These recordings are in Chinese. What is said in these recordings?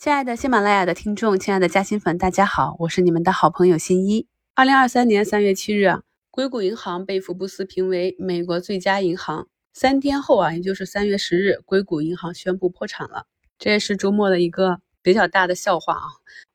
亲爱的喜马拉雅的听众，亲爱的嘉兴粉，大家好，我是你们的好朋友新一。二零二三年三月七日，硅谷银行被福布斯评为美国最佳银行。三天后啊，也就是三月十日，硅谷银行宣布破产了。这也是周末的一个比较大的笑话啊。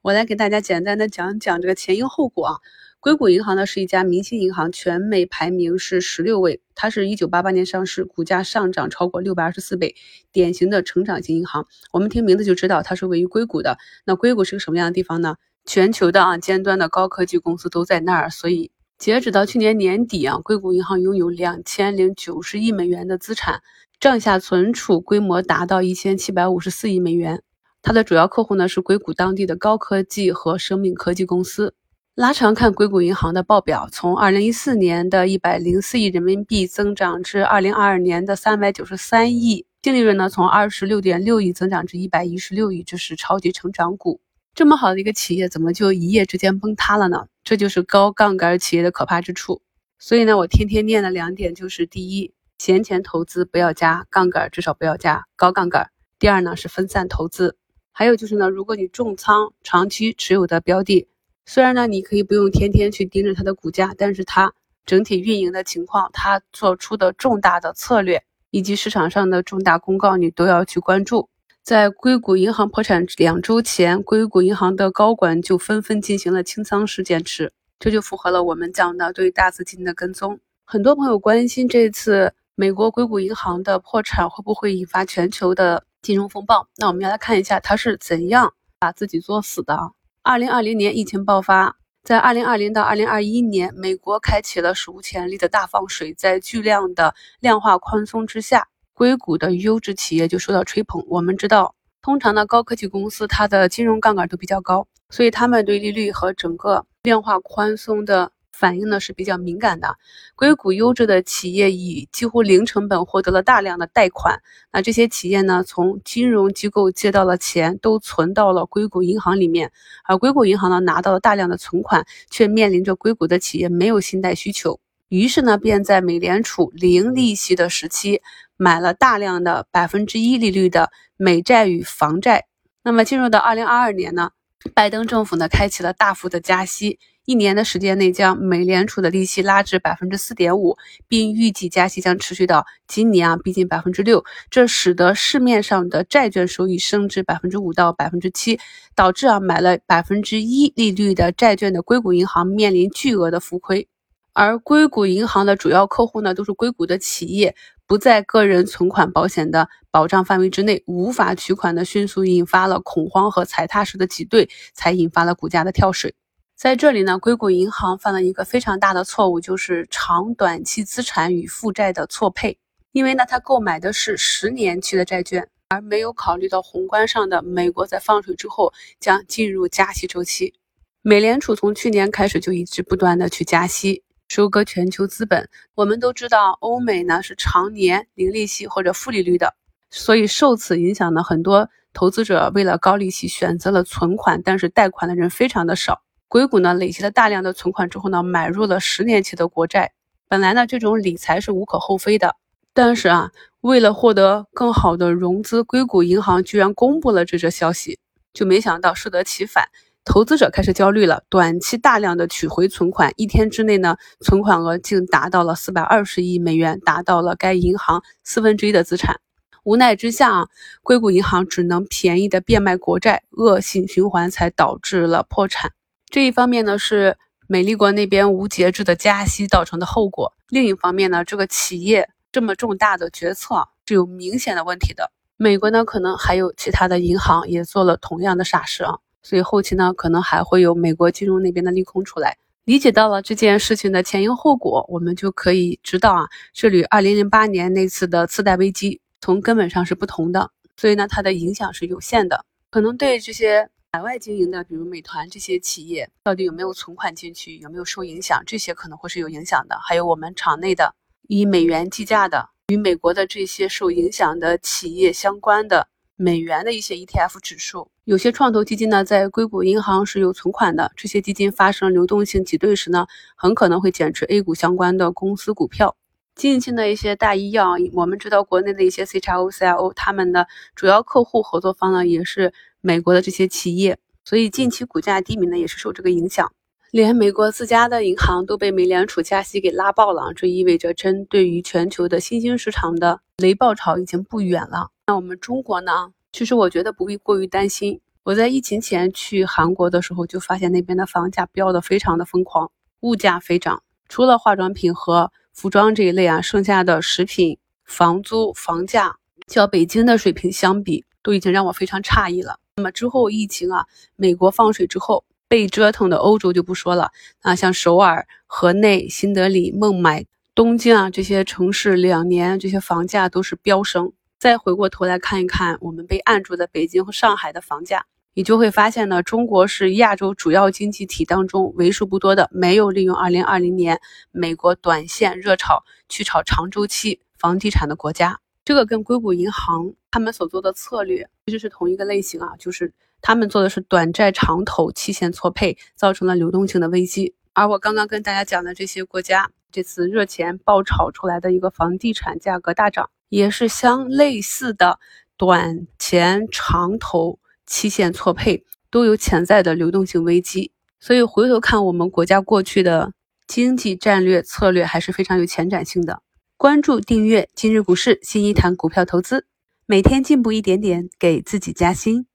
我来给大家简单的讲讲这个前因后果啊。硅谷银行呢是一家明星银行，全美排名是十六位。它是一九八八年上市，股价上涨超过六百二十四倍，典型的成长型银行。我们听名字就知道它是位于硅谷的。那硅谷是个什么样的地方呢？全球的啊尖端的高科技公司都在那儿。所以截止到去年年底啊，硅谷银行拥有两千零九十亿美元的资产，账下存储规模达到一千七百五十四亿美元。它的主要客户呢是硅谷当地的高科技和生命科技公司。拉长看硅谷银行的报表，从二零一四年的一百零四亿人民币增长至二零二二年的三百九十三亿，净利润呢从二十六点六亿增长至一百一十六亿，这是超级成长股。这么好的一个企业，怎么就一夜之间崩塌了呢？这就是高杠杆企业的可怕之处。所以呢，我天天念的两点就是：第一，闲钱投资不要加杠杆，至少不要加高杠杆；第二呢是分散投资。还有就是呢，如果你重仓长期持有的标的。虽然呢，你可以不用天天去盯着它的股价，但是它整体运营的情况，它做出的重大的策略以及市场上的重大公告，你都要去关注。在硅谷银行破产两周前，硅谷银行的高管就纷纷进行了清仓式减持，这就符合了我们讲的对大资金的跟踪。很多朋友关心这次美国硅谷银行的破产会不会引发全球的金融风暴？那我们要来看一下它是怎样把自己作死的。二零二零年疫情爆发，在二零二零到二零二一年，美国开启了史无前例的大放水，在巨量的量化宽松之下，硅谷的优质企业就受到吹捧。我们知道，通常呢高科技公司，它的金融杠杆都比较高，所以他们对利率和整个量化宽松的。反应呢是比较敏感的。硅谷优质的企业以几乎零成本获得了大量的贷款，那这些企业呢从金融机构借到了钱，都存到了硅谷银行里面，而硅谷银行呢拿到了大量的存款，却面临着硅谷的企业没有信贷需求，于是呢便在美联储零利息的时期买了大量的百分之一利率的美债与房债。那么进入到二零二二年呢，拜登政府呢开启了大幅的加息。一年的时间内，将美联储的利息拉至百分之四点五，并预计加息将持续到今年啊，逼近百分之六。这使得市面上的债券收益升至百分之五到百分之七，导致啊买了百分之一利率的债券的硅谷银行面临巨额的浮亏。而硅谷银行的主要客户呢，都是硅谷的企业，不在个人存款保险的保障范围之内，无法取款的，迅速引发了恐慌和踩踏式的挤兑，才引发了股价的跳水。在这里呢，硅谷银行犯了一个非常大的错误，就是长短期资产与负债的错配。因为呢，它购买的是十年期的债券，而没有考虑到宏观上的美国在放水之后将进入加息周期。美联储从去年开始就一直不断的去加息，收割全球资本。我们都知道，欧美呢是常年零利息或者负利率的，所以受此影响呢，很多投资者为了高利息选择了存款，但是贷款的人非常的少。硅谷呢累积了大量的存款之后呢，买入了十年期的国债。本来呢这种理财是无可厚非的，但是啊，为了获得更好的融资，硅谷银行居然公布了这则消息，就没想到适得其反，投资者开始焦虑了，短期大量的取回存款，一天之内呢，存款额竟达到了四百二十亿美元，达到了该银行四分之一的资产。无奈之下啊，硅谷银行只能便宜的变卖国债，恶性循环才导致了破产。这一方面呢是美利国那边无节制的加息造成的后果，另一方面呢，这个企业这么重大的决策是有明显的问题的。美国呢可能还有其他的银行也做了同样的傻事啊，所以后期呢可能还会有美国金融那边的利空出来。理解到了这件事情的前因后果，我们就可以知道啊，这与二零零八年那次的次贷危机从根本上是不同的，所以呢它的影响是有限的，可能对这些。海外经营的，比如美团这些企业，到底有没有存款进去，有没有受影响？这些可能会是有影响的。还有我们场内的以美元计价的，与美国的这些受影响的企业相关的美元的一些 ETF 指数。有些创投基金呢，在硅谷银行是有存款的，这些基金发生流动性挤兑时呢，很可能会减持 A 股相关的公司股票。近期的一些大医药，我们知道国内的一些 CXO、CIO，他们的主要客户合作方呢，也是。美国的这些企业，所以近期股价低迷呢，也是受这个影响。连美国自家的银行都被美联储加息给拉爆了，这意味着针对于全球的新兴市场的雷暴潮已经不远了。那我们中国呢？其实我觉得不必过于担心。我在疫情前去韩国的时候，就发现那边的房价飙得非常的疯狂，物价飞涨。除了化妆品和服装这一类啊，剩下的食品、房租、房价，较北京的水平相比，都已经让我非常诧异了。那么之后疫情啊，美国放水之后。被折腾的欧洲就不说了啊，像首尔、河内、新德里、孟买、东京啊这些城市，两年这些房价都是飙升。再回过头来看一看我们被按住的北京和上海的房价，你就会发现呢，中国是亚洲主要经济体当中为数不多的没有利用2020年美国短线热炒去炒长周期房地产的国家。这个跟硅谷银行他们所做的策略其实是同一个类型啊，就是。他们做的是短债长投、期限错配，造成了流动性的危机。而我刚刚跟大家讲的这些国家，这次热钱爆炒出来的一个房地产价格大涨，也是相类似的短钱长投、期限错配，都有潜在的流动性危机。所以回头看我们国家过去的经济战略策略，还是非常有前瞻性的。关注订阅今日股市，新一堂股票投资，每天进步一点点，给自己加薪。